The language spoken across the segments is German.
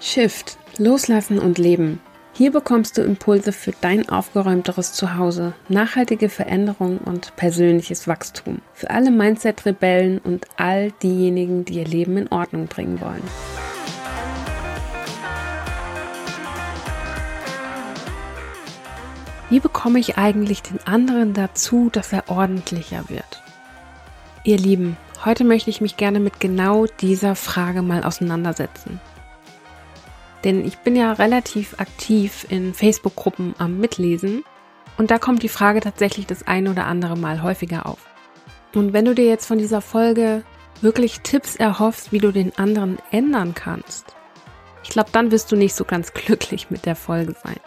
Shift, Loslassen und Leben. Hier bekommst du Impulse für dein aufgeräumteres Zuhause, nachhaltige Veränderung und persönliches Wachstum. Für alle Mindset-Rebellen und all diejenigen, die ihr Leben in Ordnung bringen wollen. Wie bekomme ich eigentlich den anderen dazu, dass er ordentlicher wird? Ihr Lieben, heute möchte ich mich gerne mit genau dieser Frage mal auseinandersetzen. Denn ich bin ja relativ aktiv in Facebook-Gruppen am Mitlesen und da kommt die Frage tatsächlich das ein oder andere Mal häufiger auf. Und wenn du dir jetzt von dieser Folge wirklich Tipps erhoffst, wie du den anderen ändern kannst, ich glaube, dann wirst du nicht so ganz glücklich mit der Folge sein.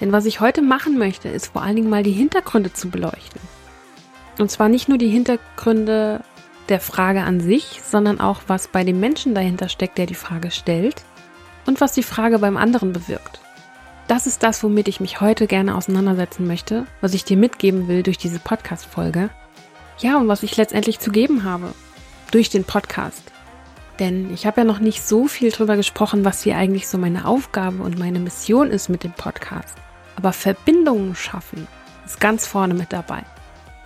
Denn was ich heute machen möchte, ist vor allen Dingen mal die Hintergründe zu beleuchten. Und zwar nicht nur die Hintergründe der Frage an sich, sondern auch, was bei dem Menschen dahinter steckt, der die Frage stellt und was die Frage beim anderen bewirkt. Das ist das, womit ich mich heute gerne auseinandersetzen möchte, was ich dir mitgeben will durch diese Podcast-Folge. Ja, und was ich letztendlich zu geben habe durch den Podcast. Denn ich habe ja noch nicht so viel drüber gesprochen, was hier eigentlich so meine Aufgabe und meine Mission ist mit dem Podcast. Aber Verbindungen schaffen ist ganz vorne mit dabei.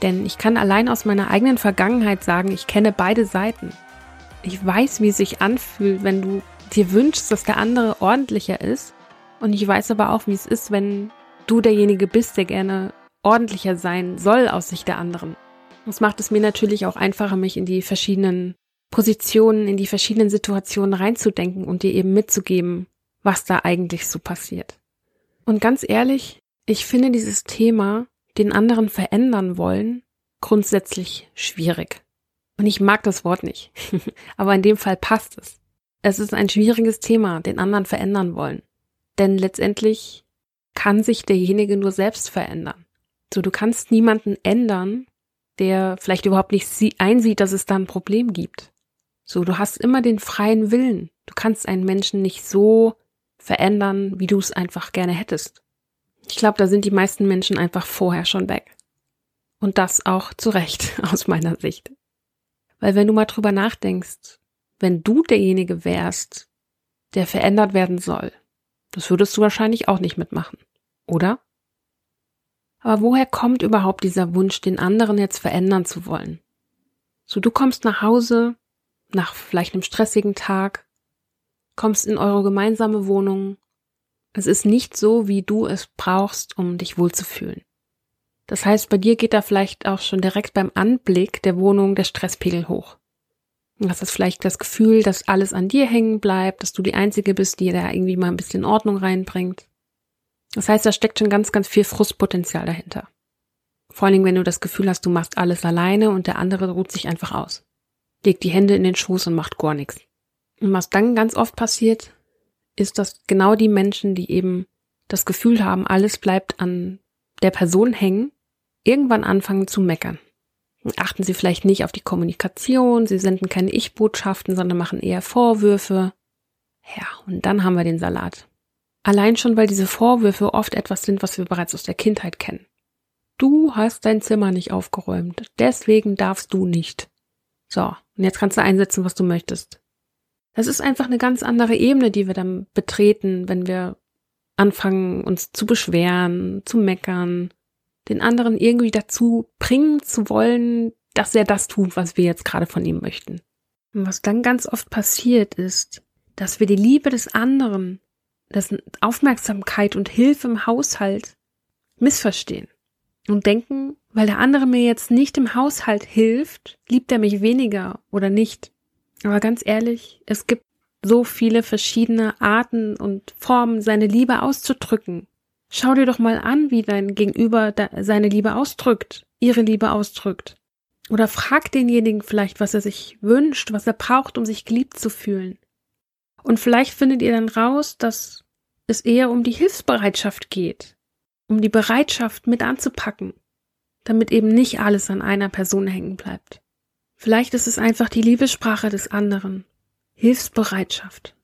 Denn ich kann allein aus meiner eigenen Vergangenheit sagen, ich kenne beide Seiten. Ich weiß, wie es sich anfühlt, wenn du dir wünschst, dass der andere ordentlicher ist. Und ich weiß aber auch, wie es ist, wenn du derjenige bist, der gerne ordentlicher sein soll aus Sicht der anderen. Das macht es mir natürlich auch einfacher, mich in die verschiedenen Positionen, in die verschiedenen Situationen reinzudenken und dir eben mitzugeben, was da eigentlich so passiert. Und ganz ehrlich, ich finde dieses Thema, den anderen verändern wollen, grundsätzlich schwierig. Und ich mag das Wort nicht. aber in dem Fall passt es. Es ist ein schwieriges Thema, den anderen verändern wollen. Denn letztendlich kann sich derjenige nur selbst verändern. So, du kannst niemanden ändern, der vielleicht überhaupt nicht einsieht, dass es da ein Problem gibt. So, du hast immer den freien Willen. Du kannst einen Menschen nicht so verändern, wie du es einfach gerne hättest. Ich glaube, da sind die meisten Menschen einfach vorher schon weg. Und das auch zu Recht aus meiner Sicht. Weil wenn du mal drüber nachdenkst, wenn du derjenige wärst, der verändert werden soll. Das würdest du wahrscheinlich auch nicht mitmachen, oder? Aber woher kommt überhaupt dieser Wunsch, den anderen jetzt verändern zu wollen? So, du kommst nach Hause, nach vielleicht einem stressigen Tag, kommst in eure gemeinsame Wohnung. Es ist nicht so, wie du es brauchst, um dich wohlzufühlen. Das heißt, bei dir geht da vielleicht auch schon direkt beim Anblick der Wohnung der Stresspegel hoch. Hast vielleicht das Gefühl, dass alles an dir hängen bleibt, dass du die Einzige bist, die da irgendwie mal ein bisschen Ordnung reinbringt. Das heißt, da steckt schon ganz, ganz viel Frustpotenzial dahinter. Vor allen Dingen, wenn du das Gefühl hast, du machst alles alleine und der andere ruht sich einfach aus. Legt die Hände in den Schoß und macht gar nichts. Und was dann ganz oft passiert, ist, dass genau die Menschen, die eben das Gefühl haben, alles bleibt an der Person hängen, irgendwann anfangen zu meckern achten sie vielleicht nicht auf die Kommunikation, sie senden keine Ich-Botschaften, sondern machen eher Vorwürfe. Ja, und dann haben wir den Salat. Allein schon, weil diese Vorwürfe oft etwas sind, was wir bereits aus der Kindheit kennen. Du hast dein Zimmer nicht aufgeräumt, deswegen darfst du nicht. So, und jetzt kannst du einsetzen, was du möchtest. Das ist einfach eine ganz andere Ebene, die wir dann betreten, wenn wir anfangen, uns zu beschweren, zu meckern, den anderen irgendwie dazu bringen zu wollen, dass er das tut, was wir jetzt gerade von ihm möchten. Und was dann ganz oft passiert ist, dass wir die Liebe des anderen, das Aufmerksamkeit und Hilfe im Haushalt missverstehen und denken, weil der andere mir jetzt nicht im Haushalt hilft, liebt er mich weniger oder nicht. Aber ganz ehrlich, es gibt so viele verschiedene Arten und Formen, seine Liebe auszudrücken. Schau dir doch mal an, wie dein Gegenüber seine Liebe ausdrückt, ihre Liebe ausdrückt. Oder frag denjenigen vielleicht, was er sich wünscht, was er braucht, um sich geliebt zu fühlen. Und vielleicht findet ihr dann raus, dass es eher um die Hilfsbereitschaft geht, um die Bereitschaft mit anzupacken, damit eben nicht alles an einer Person hängen bleibt. Vielleicht ist es einfach die Liebessprache des anderen, Hilfsbereitschaft.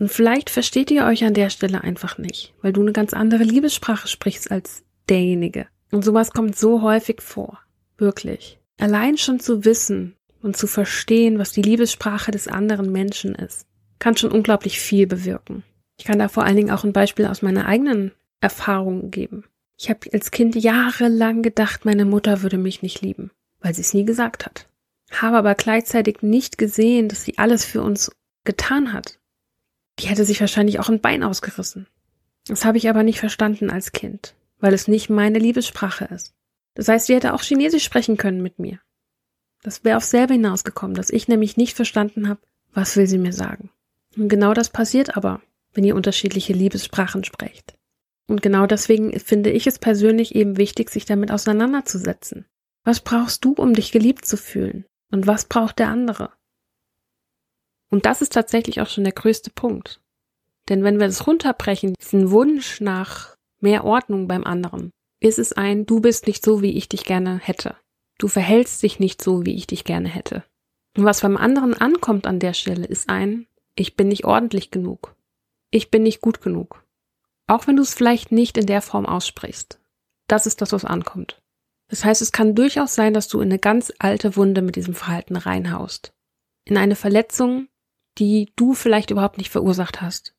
Und vielleicht versteht ihr euch an der Stelle einfach nicht, weil du eine ganz andere Liebessprache sprichst als derjenige. Und sowas kommt so häufig vor. Wirklich. Allein schon zu wissen und zu verstehen, was die Liebessprache des anderen Menschen ist. kann schon unglaublich viel bewirken. Ich kann da vor allen Dingen auch ein Beispiel aus meiner eigenen Erfahrung geben. Ich habe als Kind jahrelang gedacht, meine Mutter würde mich nicht lieben, weil sie es nie gesagt hat. Habe aber gleichzeitig nicht gesehen, dass sie alles für uns getan hat. Die hätte sich wahrscheinlich auch ein Bein ausgerissen. Das habe ich aber nicht verstanden als Kind, weil es nicht meine Liebessprache ist. Das heißt, sie hätte auch Chinesisch sprechen können mit mir. Das wäre auf selber hinausgekommen, dass ich nämlich nicht verstanden habe, was will sie mir sagen. Und genau das passiert aber, wenn ihr unterschiedliche Liebessprachen sprecht. Und genau deswegen finde ich es persönlich eben wichtig, sich damit auseinanderzusetzen. Was brauchst du, um dich geliebt zu fühlen? Und was braucht der andere? Und das ist tatsächlich auch schon der größte Punkt. Denn wenn wir das runterbrechen, diesen Wunsch nach mehr Ordnung beim anderen, ist es ein, du bist nicht so, wie ich dich gerne hätte. Du verhältst dich nicht so, wie ich dich gerne hätte. Und was beim anderen ankommt an der Stelle, ist ein, ich bin nicht ordentlich genug ich bin nicht gut genug. Auch wenn du es vielleicht nicht in der Form aussprichst. Das ist das, was ankommt. Das heißt, es kann durchaus sein, dass du in eine ganz alte Wunde mit diesem Verhalten reinhaust. In eine Verletzung, die du vielleicht überhaupt nicht verursacht hast.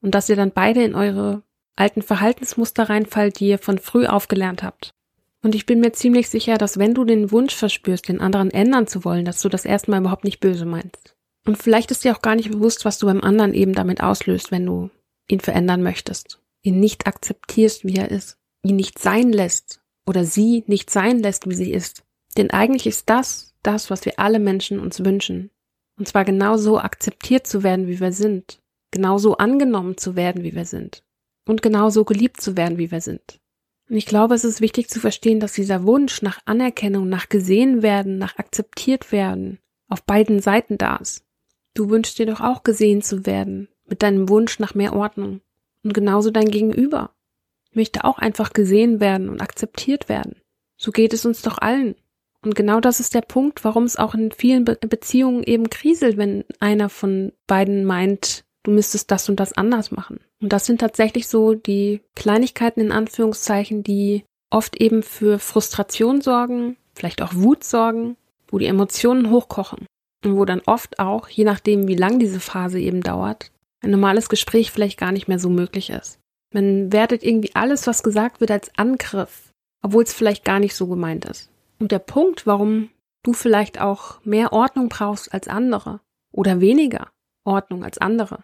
Und dass ihr dann beide in eure alten Verhaltensmuster reinfallt, die ihr von früh aufgelernt habt. Und ich bin mir ziemlich sicher, dass wenn du den Wunsch verspürst, den anderen ändern zu wollen, dass du das erstmal überhaupt nicht böse meinst. Und vielleicht ist dir auch gar nicht bewusst, was du beim anderen eben damit auslöst, wenn du ihn verändern möchtest, ihn nicht akzeptierst, wie er ist, ihn nicht sein lässt oder sie nicht sein lässt, wie sie ist. Denn eigentlich ist das das, was wir alle Menschen uns wünschen. Und zwar genauso akzeptiert zu werden, wie wir sind, genauso angenommen zu werden, wie wir sind und genauso geliebt zu werden, wie wir sind. Und ich glaube, es ist wichtig zu verstehen, dass dieser Wunsch nach Anerkennung, nach gesehen werden, nach akzeptiert werden auf beiden Seiten da ist. Du wünschst dir doch auch gesehen zu werden, mit deinem Wunsch nach mehr Ordnung. Und genauso dein Gegenüber möchte auch einfach gesehen werden und akzeptiert werden. So geht es uns doch allen. Und genau das ist der Punkt, warum es auch in vielen Be Beziehungen eben kriselt, wenn einer von beiden meint, du müsstest das und das anders machen. Und das sind tatsächlich so die Kleinigkeiten in Anführungszeichen, die oft eben für Frustration sorgen, vielleicht auch Wut sorgen, wo die Emotionen hochkochen wo dann oft auch, je nachdem, wie lang diese Phase eben dauert, ein normales Gespräch vielleicht gar nicht mehr so möglich ist. Man wertet irgendwie alles, was gesagt wird, als Angriff, obwohl es vielleicht gar nicht so gemeint ist. Und der Punkt, warum du vielleicht auch mehr Ordnung brauchst als andere oder weniger Ordnung als andere,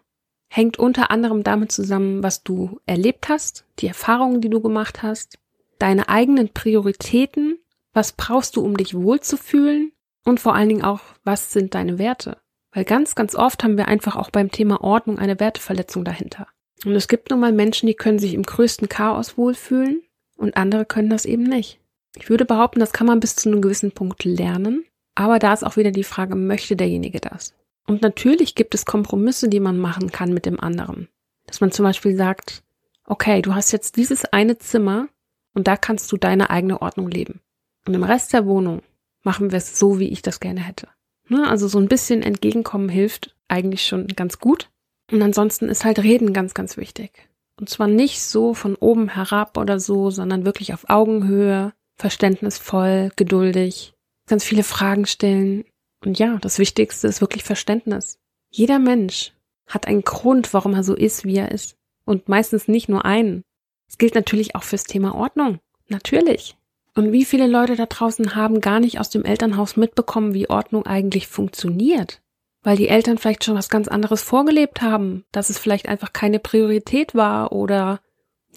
hängt unter anderem damit zusammen, was du erlebt hast, die Erfahrungen, die du gemacht hast, deine eigenen Prioritäten, was brauchst du, um dich wohlzufühlen und vor allen Dingen auch, was sind deine Werte? Weil ganz, ganz oft haben wir einfach auch beim Thema Ordnung eine Werteverletzung dahinter. Und es gibt nun mal Menschen, die können sich im größten Chaos wohlfühlen und andere können das eben nicht. Ich würde behaupten, das kann man bis zu einem gewissen Punkt lernen. Aber da ist auch wieder die Frage, möchte derjenige das? Und natürlich gibt es Kompromisse, die man machen kann mit dem anderen. Dass man zum Beispiel sagt, okay, du hast jetzt dieses eine Zimmer und da kannst du deine eigene Ordnung leben. Und im Rest der Wohnung machen wir es so, wie ich das gerne hätte. Ne? Also so ein bisschen entgegenkommen hilft eigentlich schon ganz gut. Und ansonsten ist halt Reden ganz, ganz wichtig. Und zwar nicht so von oben herab oder so, sondern wirklich auf Augenhöhe, verständnisvoll, geduldig, ganz viele Fragen stellen. Und ja, das Wichtigste ist wirklich Verständnis. Jeder Mensch hat einen Grund, warum er so ist, wie er ist. Und meistens nicht nur einen. Es gilt natürlich auch fürs Thema Ordnung. Natürlich. Und wie viele Leute da draußen haben gar nicht aus dem Elternhaus mitbekommen, wie Ordnung eigentlich funktioniert? Weil die Eltern vielleicht schon was ganz anderes vorgelebt haben, dass es vielleicht einfach keine Priorität war oder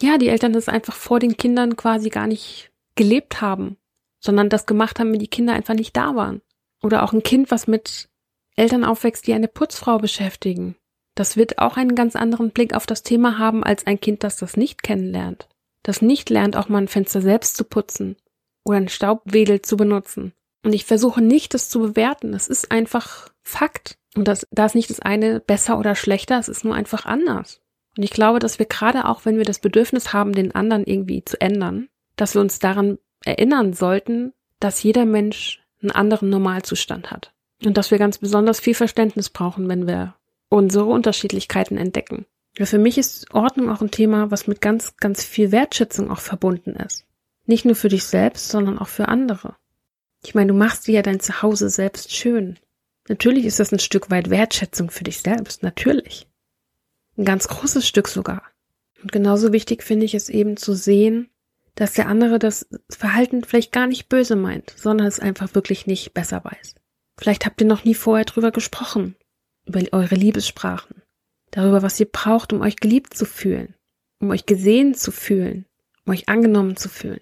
ja, die Eltern das einfach vor den Kindern quasi gar nicht gelebt haben, sondern das gemacht haben, wenn die Kinder einfach nicht da waren. Oder auch ein Kind, was mit Eltern aufwächst, die eine Putzfrau beschäftigen. Das wird auch einen ganz anderen Blick auf das Thema haben als ein Kind, das das nicht kennenlernt. Das nicht lernt, auch mal ein Fenster selbst zu putzen oder ein Staubwedel zu benutzen. Und ich versuche nicht, das zu bewerten. Es ist einfach Fakt. Und das, da ist nicht das eine besser oder schlechter, es ist nur einfach anders. Und ich glaube, dass wir gerade auch, wenn wir das Bedürfnis haben, den anderen irgendwie zu ändern, dass wir uns daran erinnern sollten, dass jeder Mensch einen anderen Normalzustand hat. Und dass wir ganz besonders viel Verständnis brauchen, wenn wir unsere Unterschiedlichkeiten entdecken. Für mich ist Ordnung auch ein Thema, was mit ganz, ganz viel Wertschätzung auch verbunden ist. Nicht nur für dich selbst, sondern auch für andere. Ich meine, du machst dir ja dein Zuhause selbst schön. Natürlich ist das ein Stück weit Wertschätzung für dich selbst, natürlich. Ein ganz großes Stück sogar. Und genauso wichtig finde ich es eben zu sehen, dass der andere das Verhalten vielleicht gar nicht böse meint, sondern es einfach wirklich nicht besser weiß. Vielleicht habt ihr noch nie vorher drüber gesprochen, über eure Liebessprachen, darüber, was ihr braucht, um euch geliebt zu fühlen, um euch gesehen zu fühlen, um euch angenommen zu fühlen.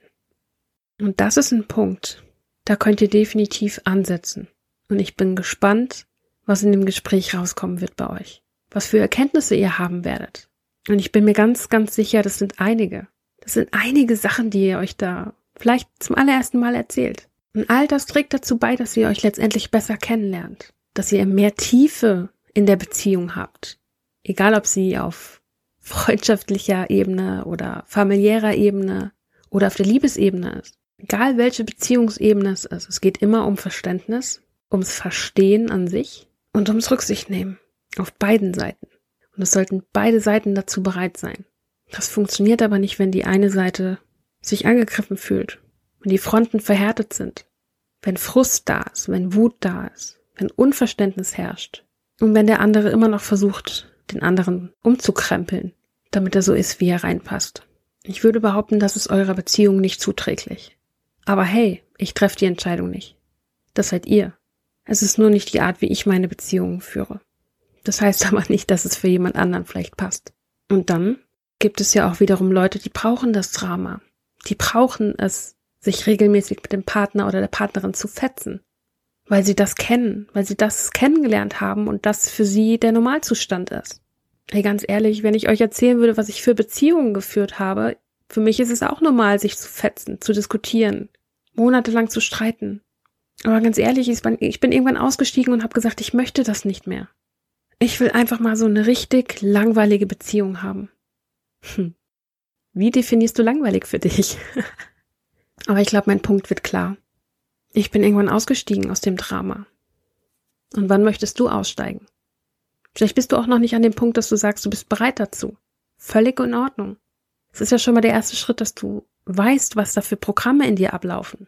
Und das ist ein Punkt, da könnt ihr definitiv ansetzen. Und ich bin gespannt, was in dem Gespräch rauskommen wird bei euch, was für Erkenntnisse ihr haben werdet. Und ich bin mir ganz, ganz sicher, das sind einige. Das sind einige Sachen, die ihr euch da vielleicht zum allerersten Mal erzählt. Und all das trägt dazu bei, dass ihr euch letztendlich besser kennenlernt, dass ihr mehr Tiefe in der Beziehung habt. Egal ob sie auf freundschaftlicher Ebene oder familiärer Ebene oder auf der Liebesebene ist. Egal welche Beziehungsebene es ist, es geht immer um Verständnis, ums Verstehen an sich und ums Rücksicht nehmen. Auf beiden Seiten. Und es sollten beide Seiten dazu bereit sein. Das funktioniert aber nicht, wenn die eine Seite sich angegriffen fühlt wenn die Fronten verhärtet sind, wenn Frust da ist, wenn Wut da ist, wenn Unverständnis herrscht und wenn der andere immer noch versucht, den anderen umzukrempeln, damit er so ist, wie er reinpasst. Ich würde behaupten, das ist eurer Beziehung nicht zuträglich. Aber hey, ich treffe die Entscheidung nicht. Das seid ihr. Es ist nur nicht die Art, wie ich meine Beziehungen führe. Das heißt aber nicht, dass es für jemand anderen vielleicht passt. Und dann gibt es ja auch wiederum Leute, die brauchen das Drama. Die brauchen es, sich regelmäßig mit dem Partner oder der Partnerin zu fetzen, weil sie das kennen, weil sie das kennengelernt haben und das für sie der Normalzustand ist. Hey, ganz ehrlich, wenn ich euch erzählen würde, was ich für Beziehungen geführt habe, für mich ist es auch normal, sich zu fetzen, zu diskutieren, monatelang zu streiten. Aber ganz ehrlich, ich bin irgendwann ausgestiegen und habe gesagt, ich möchte das nicht mehr. Ich will einfach mal so eine richtig langweilige Beziehung haben. Hm. Wie definierst du langweilig für dich? Aber ich glaube, mein Punkt wird klar. Ich bin irgendwann ausgestiegen aus dem Drama. Und wann möchtest du aussteigen? Vielleicht bist du auch noch nicht an dem Punkt, dass du sagst, du bist bereit dazu. Völlig in Ordnung. Es ist ja schon mal der erste Schritt, dass du weißt, was da für Programme in dir ablaufen.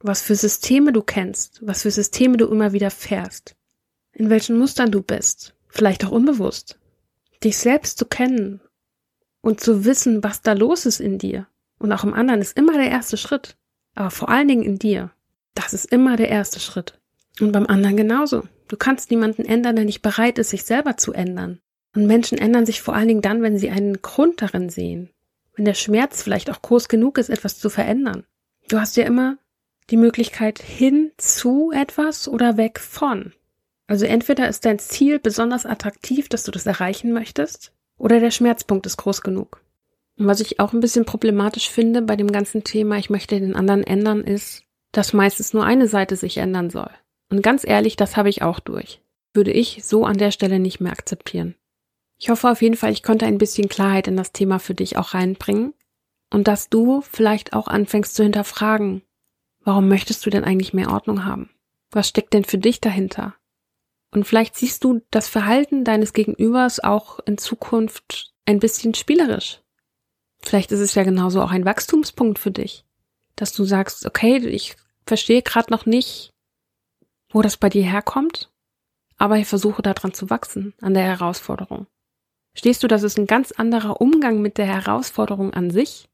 Was für Systeme du kennst, was für Systeme du immer wieder fährst. In welchen Mustern du bist. Vielleicht auch unbewusst. Dich selbst zu kennen und zu wissen, was da los ist in dir und auch im anderen ist immer der erste Schritt. Aber vor allen Dingen in dir. Das ist immer der erste Schritt. Und beim anderen genauso. Du kannst niemanden ändern, der nicht bereit ist, sich selber zu ändern. Und Menschen ändern sich vor allen Dingen dann, wenn sie einen Grund darin sehen. Wenn der Schmerz vielleicht auch groß genug ist, etwas zu verändern. Du hast ja immer die Möglichkeit hin zu etwas oder weg von. Also entweder ist dein Ziel besonders attraktiv, dass du das erreichen möchtest, oder der Schmerzpunkt ist groß genug. Und was ich auch ein bisschen problematisch finde bei dem ganzen Thema, ich möchte den anderen ändern, ist, dass meistens nur eine Seite sich ändern soll. Und ganz ehrlich, das habe ich auch durch. Würde ich so an der Stelle nicht mehr akzeptieren. Ich hoffe auf jeden Fall, ich konnte ein bisschen Klarheit in das Thema für dich auch reinbringen und dass du vielleicht auch anfängst zu hinterfragen, warum möchtest du denn eigentlich mehr Ordnung haben? Was steckt denn für dich dahinter? Und vielleicht siehst du das Verhalten deines Gegenübers auch in Zukunft ein bisschen spielerisch. Vielleicht ist es ja genauso auch ein Wachstumspunkt für dich, dass du sagst, okay, ich verstehe gerade noch nicht, wo das bei dir herkommt, aber ich versuche daran zu wachsen, an der Herausforderung. Stehst du, das ist ein ganz anderer Umgang mit der Herausforderung an sich?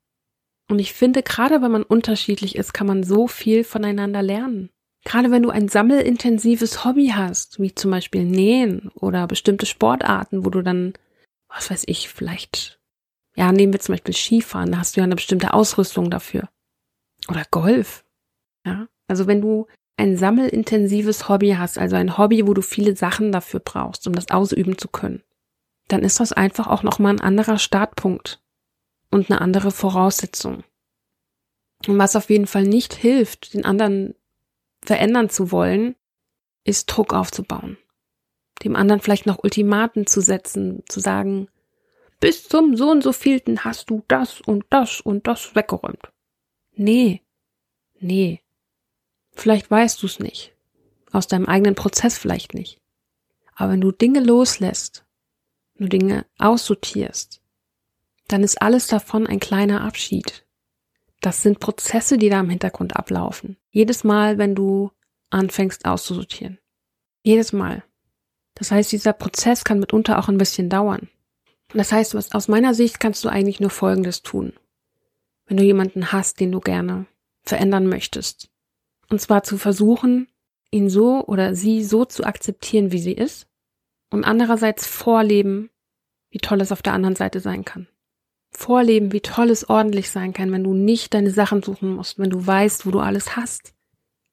Und ich finde, gerade wenn man unterschiedlich ist, kann man so viel voneinander lernen. Gerade wenn du ein sammelintensives Hobby hast, wie zum Beispiel Nähen oder bestimmte Sportarten, wo du dann, was weiß ich, vielleicht ja, nehmen wir zum Beispiel Skifahren, da hast du ja eine bestimmte Ausrüstung dafür. Oder Golf. Ja, also wenn du ein sammelintensives Hobby hast, also ein Hobby, wo du viele Sachen dafür brauchst, um das ausüben zu können, dann ist das einfach auch nochmal ein anderer Startpunkt und eine andere Voraussetzung. Und was auf jeden Fall nicht hilft, den anderen verändern zu wollen, ist Druck aufzubauen. Dem anderen vielleicht noch Ultimaten zu setzen, zu sagen, bis zum so und so vielten hast du das und das und das weggeräumt. Nee, nee. Vielleicht weißt du es nicht. Aus deinem eigenen Prozess vielleicht nicht. Aber wenn du Dinge loslässt, du Dinge aussortierst, dann ist alles davon ein kleiner Abschied. Das sind Prozesse, die da im Hintergrund ablaufen. Jedes Mal, wenn du anfängst auszusortieren. Jedes Mal. Das heißt, dieser Prozess kann mitunter auch ein bisschen dauern. Das heißt, was, aus meiner Sicht kannst du eigentlich nur Folgendes tun. Wenn du jemanden hast, den du gerne verändern möchtest. Und zwar zu versuchen, ihn so oder sie so zu akzeptieren, wie sie ist. Und andererseits vorleben, wie toll es auf der anderen Seite sein kann. Vorleben, wie toll es ordentlich sein kann, wenn du nicht deine Sachen suchen musst, wenn du weißt, wo du alles hast.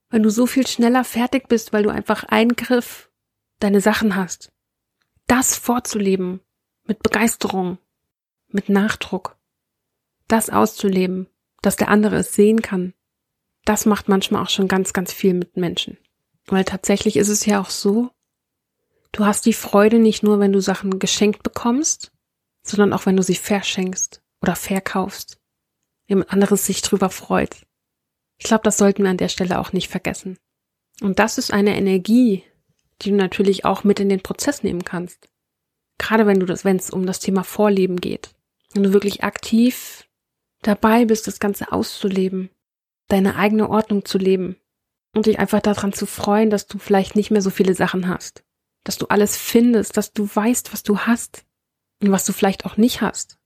Wenn du so viel schneller fertig bist, weil du einfach Eingriff deine Sachen hast. Das vorzuleben, mit Begeisterung, mit Nachdruck. Das auszuleben, dass der andere es sehen kann. Das macht manchmal auch schon ganz, ganz viel mit Menschen. Weil tatsächlich ist es ja auch so, du hast die Freude nicht nur, wenn du Sachen geschenkt bekommst, sondern auch wenn du sie verschenkst oder verkaufst. Jemand anderes sich drüber freut. Ich glaube, das sollten wir an der Stelle auch nicht vergessen. Und das ist eine Energie, die du natürlich auch mit in den Prozess nehmen kannst. Gerade wenn du das, wenn es um das Thema Vorleben geht. Wenn du wirklich aktiv dabei bist, das Ganze auszuleben, deine eigene Ordnung zu leben und dich einfach daran zu freuen, dass du vielleicht nicht mehr so viele Sachen hast, dass du alles findest, dass du weißt, was du hast und was du vielleicht auch nicht hast.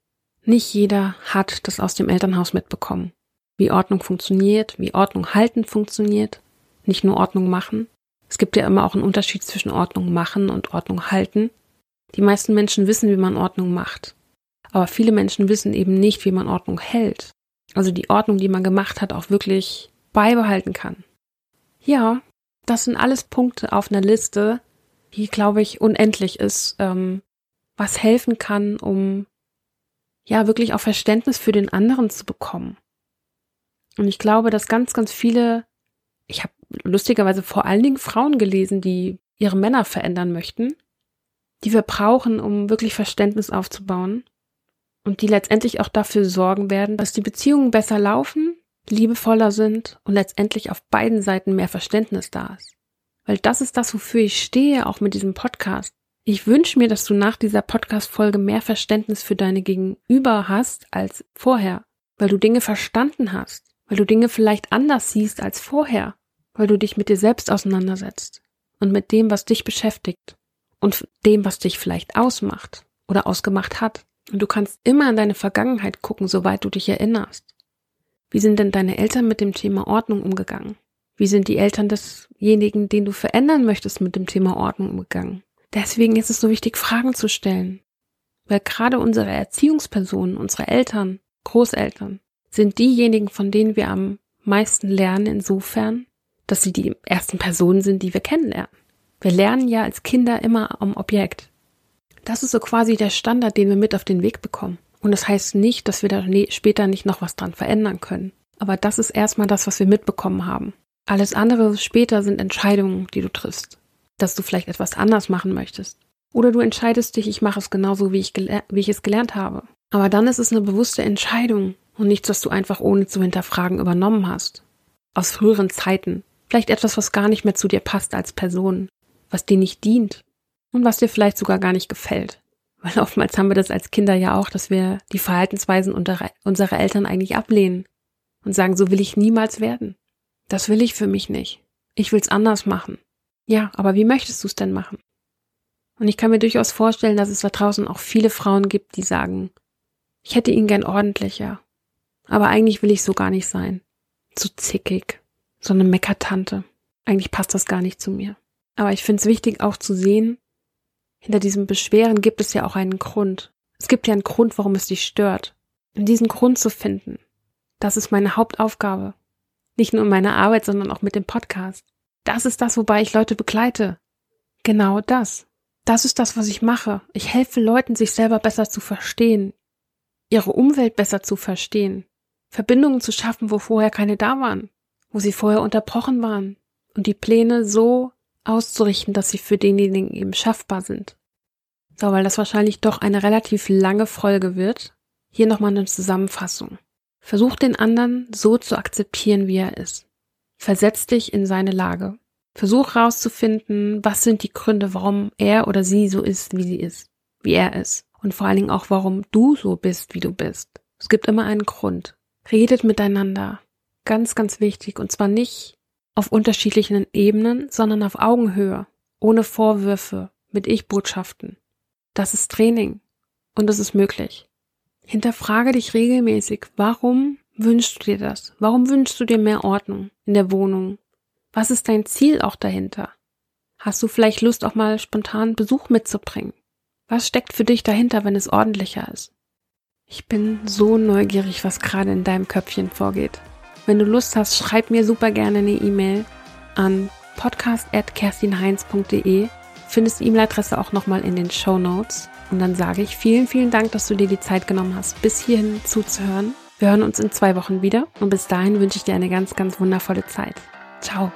Nicht jeder hat das aus dem Elternhaus mitbekommen, wie Ordnung funktioniert, wie Ordnung halten funktioniert, nicht nur Ordnung machen. Es gibt ja immer auch einen Unterschied zwischen Ordnung machen und Ordnung halten. Die meisten Menschen wissen, wie man Ordnung macht. Aber viele Menschen wissen eben nicht, wie man Ordnung hält. Also die Ordnung, die man gemacht hat, auch wirklich beibehalten kann. Ja, das sind alles Punkte auf einer Liste, die, glaube ich, unendlich ist, ähm, was helfen kann, um ja wirklich auch Verständnis für den anderen zu bekommen. Und ich glaube, dass ganz, ganz viele, ich habe lustigerweise vor allen Dingen Frauen gelesen, die ihre Männer verändern möchten, die wir brauchen, um wirklich Verständnis aufzubauen und die letztendlich auch dafür sorgen werden, dass die Beziehungen besser laufen, liebevoller sind und letztendlich auf beiden Seiten mehr Verständnis da ist. Weil das ist das, wofür ich stehe, auch mit diesem Podcast. Ich wünsche mir, dass du nach dieser Podcast-Folge mehr Verständnis für deine Gegenüber hast als vorher, weil du Dinge verstanden hast, weil du Dinge vielleicht anders siehst als vorher, weil du dich mit dir selbst auseinandersetzt und mit dem, was dich beschäftigt und dem, was dich vielleicht ausmacht oder ausgemacht hat. Und du kannst immer in deine Vergangenheit gucken, soweit du dich erinnerst. Wie sind denn deine Eltern mit dem Thema Ordnung umgegangen? Wie sind die Eltern desjenigen, den du verändern möchtest, mit dem Thema Ordnung umgegangen? Deswegen ist es so wichtig, Fragen zu stellen. Weil gerade unsere Erziehungspersonen, unsere Eltern, Großeltern, sind diejenigen, von denen wir am meisten lernen, insofern, dass sie die ersten Personen sind, die wir kennenlernen. Wir lernen ja als Kinder immer am Objekt. Das ist so quasi der Standard, den wir mit auf den Weg bekommen. Und das heißt nicht, dass wir da später nicht noch was dran verändern können. Aber das ist erstmal das, was wir mitbekommen haben. Alles andere später sind Entscheidungen, die du triffst. Dass du vielleicht etwas anders machen möchtest. Oder du entscheidest dich, ich mache es genauso, wie ich, wie ich es gelernt habe. Aber dann ist es eine bewusste Entscheidung und nichts, was du einfach ohne zu hinterfragen übernommen hast. Aus früheren Zeiten. Vielleicht etwas, was gar nicht mehr zu dir passt als Person. Was dir nicht dient. Und was dir vielleicht sogar gar nicht gefällt. Weil oftmals haben wir das als Kinder ja auch, dass wir die Verhaltensweisen unserer Eltern eigentlich ablehnen und sagen, so will ich niemals werden. Das will ich für mich nicht. Ich will's anders machen. Ja, aber wie möchtest du es denn machen? Und ich kann mir durchaus vorstellen, dass es da draußen auch viele Frauen gibt, die sagen, ich hätte ihn gern ordentlicher. Aber eigentlich will ich so gar nicht sein. Zu zickig. So eine Meckertante. Eigentlich passt das gar nicht zu mir. Aber ich finde es wichtig auch zu sehen, hinter diesem Beschweren gibt es ja auch einen Grund. Es gibt ja einen Grund, warum es dich stört. Und diesen Grund zu finden, das ist meine Hauptaufgabe. Nicht nur in meiner Arbeit, sondern auch mit dem Podcast. Das ist das, wobei ich Leute begleite. Genau das. Das ist das, was ich mache. Ich helfe Leuten, sich selber besser zu verstehen, ihre Umwelt besser zu verstehen, Verbindungen zu schaffen, wo vorher keine da waren, wo sie vorher unterbrochen waren und die Pläne so auszurichten, dass sie für denjenigen eben schaffbar sind. So, weil das wahrscheinlich doch eine relativ lange Folge wird, hier nochmal eine Zusammenfassung. Versuch den anderen so zu akzeptieren, wie er ist. Versetz dich in seine Lage. Versuch herauszufinden, was sind die Gründe, warum er oder sie so ist, wie sie ist, wie er ist. Und vor allen Dingen auch, warum du so bist, wie du bist. Es gibt immer einen Grund. Redet miteinander. Ganz, ganz wichtig. Und zwar nicht auf unterschiedlichen Ebenen, sondern auf Augenhöhe. ohne Vorwürfe, mit Ich-Botschaften. Das ist Training und das ist möglich. Hinterfrage dich regelmäßig, warum wünschst du dir das? Warum wünschst du dir mehr Ordnung in der Wohnung? Was ist dein Ziel auch dahinter? Hast du vielleicht Lust, auch mal spontan Besuch mitzubringen? Was steckt für dich dahinter, wenn es ordentlicher ist? Ich bin so neugierig, was gerade in deinem Köpfchen vorgeht. Wenn du Lust hast, schreib mir super gerne eine E-Mail an podcast.kerstinheinz.de. Findest die E-Mail-Adresse auch nochmal in den Show Notes. Und dann sage ich vielen, vielen Dank, dass du dir die Zeit genommen hast, bis hierhin zuzuhören. Wir hören uns in zwei Wochen wieder und bis dahin wünsche ich dir eine ganz, ganz wundervolle Zeit. Ciao.